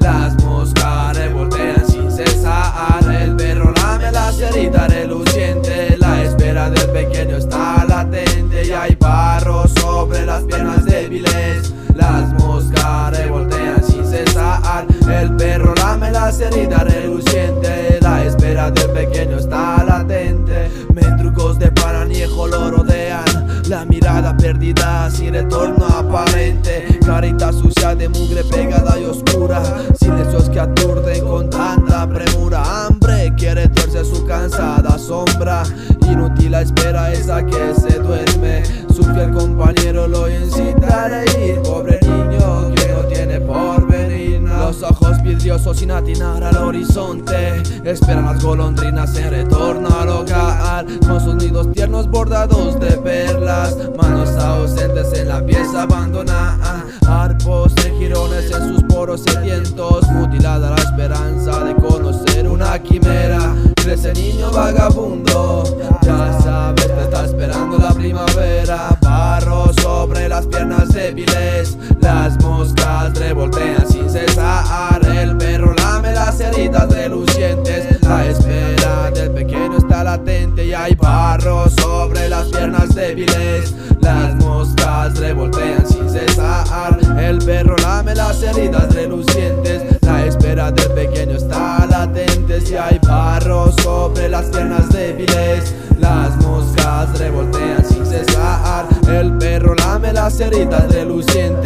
Las moscas revoltean sin cesar. El perro lame la cerita reluciente. La espera del pequeño está latente. Y hay barro sobre las piernas débiles. Las moscas revoltean sin cesar. El perro lame la cerita reluciente. La mirada perdida sin retorno aparente. Carita sucia de mugre pegada y oscura. Silencios que aturden con tanta premura. Hambre quiere torcer su cansada sombra. Inútil la espera esa que se duerme. Su fiel compañero lo incita a reír. Pobre niño que no tiene porvenir. Los ojos vidriosos sin atinar al horizonte. Esperan las golondrinas en retorno al hogar nidos tiernos bordados de perlas Manos ausentes en la pieza abandonada Arpos de girones en sus poros sedientos Mutilada la esperanza de conocer una quimera. Crece niño vagabundo Ya sabes, te está esperando la primavera. Barro sobre las piernas débiles Las barro sobre las piernas débiles. Las moscas revoltean sin cesar. El perro lame las heridas relucientes. La espera del pequeño está latente. Si hay barro sobre las piernas débiles Las moscas revoltean sin cesar. El perro lame las heridas relucientes